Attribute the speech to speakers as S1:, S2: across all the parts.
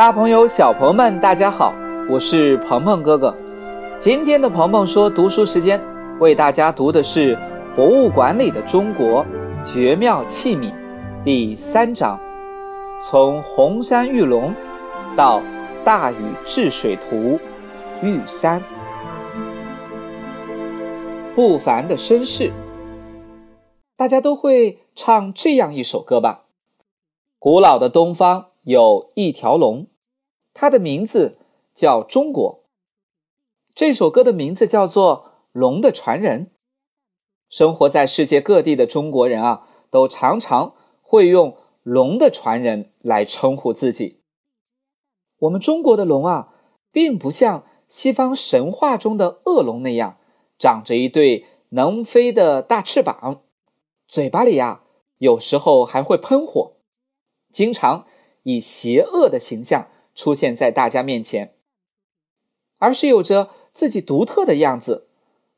S1: 大朋友、小朋友们，大家好，我是鹏鹏哥哥。今天的鹏鹏说读书时间，为大家读的是《博物馆里的中国：绝妙器皿》第三章，从红山玉龙到大禹治水图玉山，不凡的身世。大家都会唱这样一首歌吧？古老的东方有一条龙。它的名字叫中国。这首歌的名字叫做《龙的传人》。生活在世界各地的中国人啊，都常常会用“龙的传人”来称呼自己。我们中国的龙啊，并不像西方神话中的恶龙那样，长着一对能飞的大翅膀，嘴巴里呀，有时候还会喷火，经常以邪恶的形象。出现在大家面前，而是有着自己独特的样子，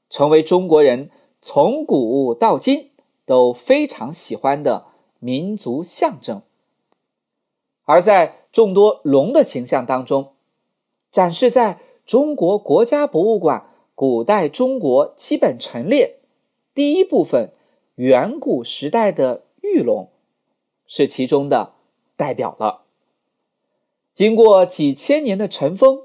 S1: 成为中国人从古到今都非常喜欢的民族象征。而在众多龙的形象当中，展示在中国国家博物馆古代中国基本陈列第一部分远古时代的玉龙，是其中的代表了。经过几千年的尘封，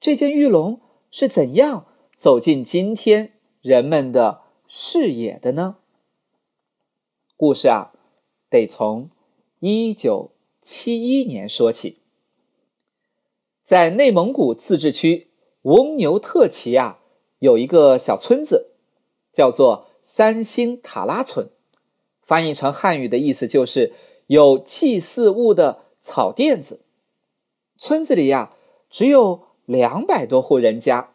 S1: 这件玉龙是怎样走进今天人们的视野的呢？故事啊，得从一九七一年说起。在内蒙古自治区翁牛特旗啊，有一个小村子，叫做三星塔拉村，翻译成汉语的意思就是有祭祀物的草垫子。村子里呀，只有两百多户人家，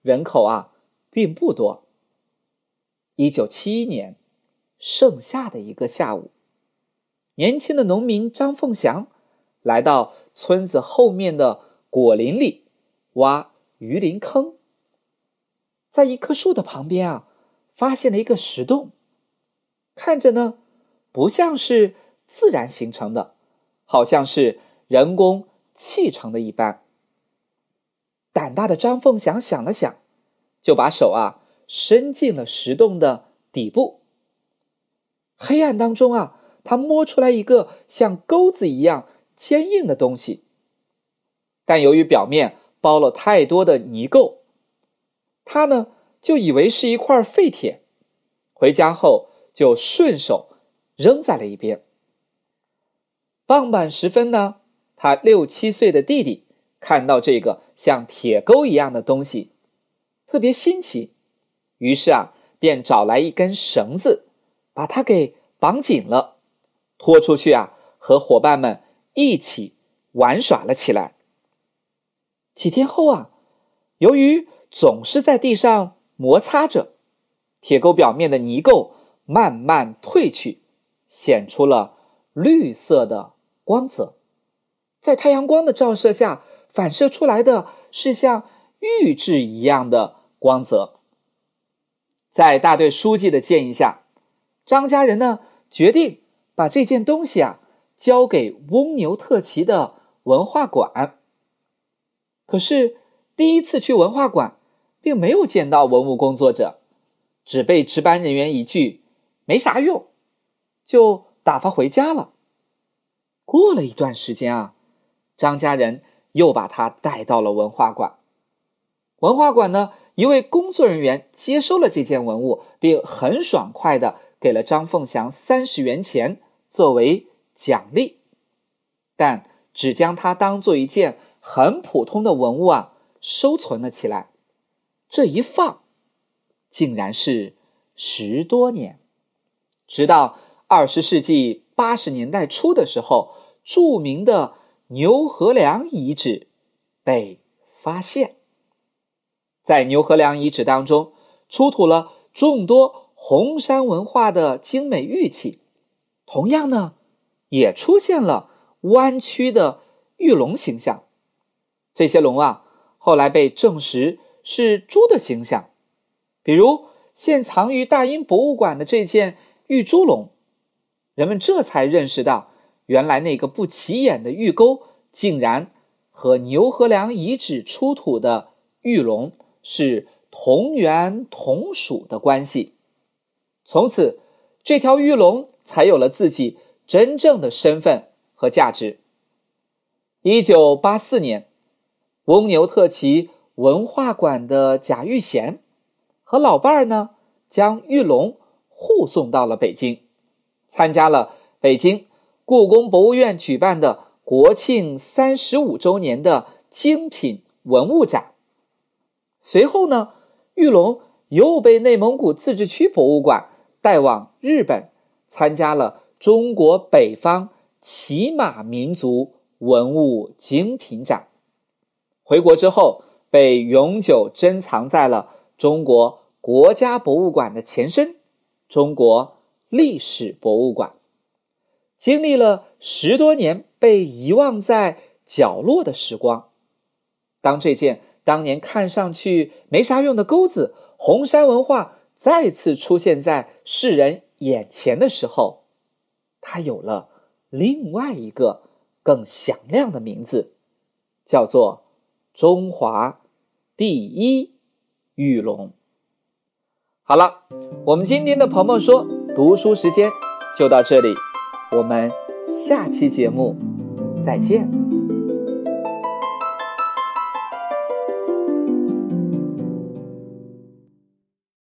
S1: 人口啊并不多。一九七一年盛夏的一个下午，年轻的农民张凤祥来到村子后面的果林里挖鱼鳞坑，在一棵树的旁边啊，发现了一个石洞，看着呢不像是自然形成的，好像是人工。砌成的一般。胆大的张凤祥想了想，就把手啊伸进了石洞的底部。黑暗当中啊，他摸出来一个像钩子一样坚硬的东西，但由于表面包了太多的泥垢，他呢就以为是一块废铁。回家后就顺手扔在了一边。傍晚时分呢。他六七岁的弟弟看到这个像铁钩一样的东西，特别新奇，于是啊，便找来一根绳子，把它给绑紧了，拖出去啊，和伙伴们一起玩耍了起来。几天后啊，由于总是在地上摩擦着，铁钩表面的泥垢慢慢褪去，显出了绿色的光泽。在太阳光的照射下，反射出来的是像玉质一样的光泽。在大队书记的建议下，张家人呢决定把这件东西啊交给翁牛特旗的文化馆。可是第一次去文化馆，并没有见到文物工作者，只被值班人员一句“没啥用”，就打发回家了。过了一段时间啊。张家人又把他带到了文化馆。文化馆呢，一位工作人员接收了这件文物，并很爽快的给了张凤祥三十元钱作为奖励，但只将它当做一件很普通的文物啊收存了起来。这一放，竟然是十多年，直到二十世纪八十年代初的时候，著名的。牛河梁遗址被发现，在牛河梁遗址当中出土了众多红山文化的精美玉器，同样呢，也出现了弯曲的玉龙形象。这些龙啊，后来被证实是猪的形象，比如现藏于大英博物馆的这件玉猪龙，人们这才认识到。原来那个不起眼的玉钩，竟然和牛河梁遗址出土的玉龙是同源同属的关系。从此，这条玉龙才有了自己真正的身份和价值。一九八四年，翁牛特旗文化馆的贾玉贤和老伴儿呢，将玉龙护送到了北京，参加了北京故宫博物院举办的。国庆三十五周年的精品文物展。随后呢，玉龙又被内蒙古自治区博物馆带往日本，参加了中国北方骑马民族文物精品展。回国之后，被永久珍藏在了中国国家博物馆的前身——中国历史博物馆。经历了十多年。被遗忘在角落的时光，当这件当年看上去没啥用的钩子——红山文化再次出现在世人眼前的时候，它有了另外一个更响亮的名字，叫做“中华第一玉龙”。好了，我们今天的鹏鹏说读书时间就到这里，我们。下期节目，再见。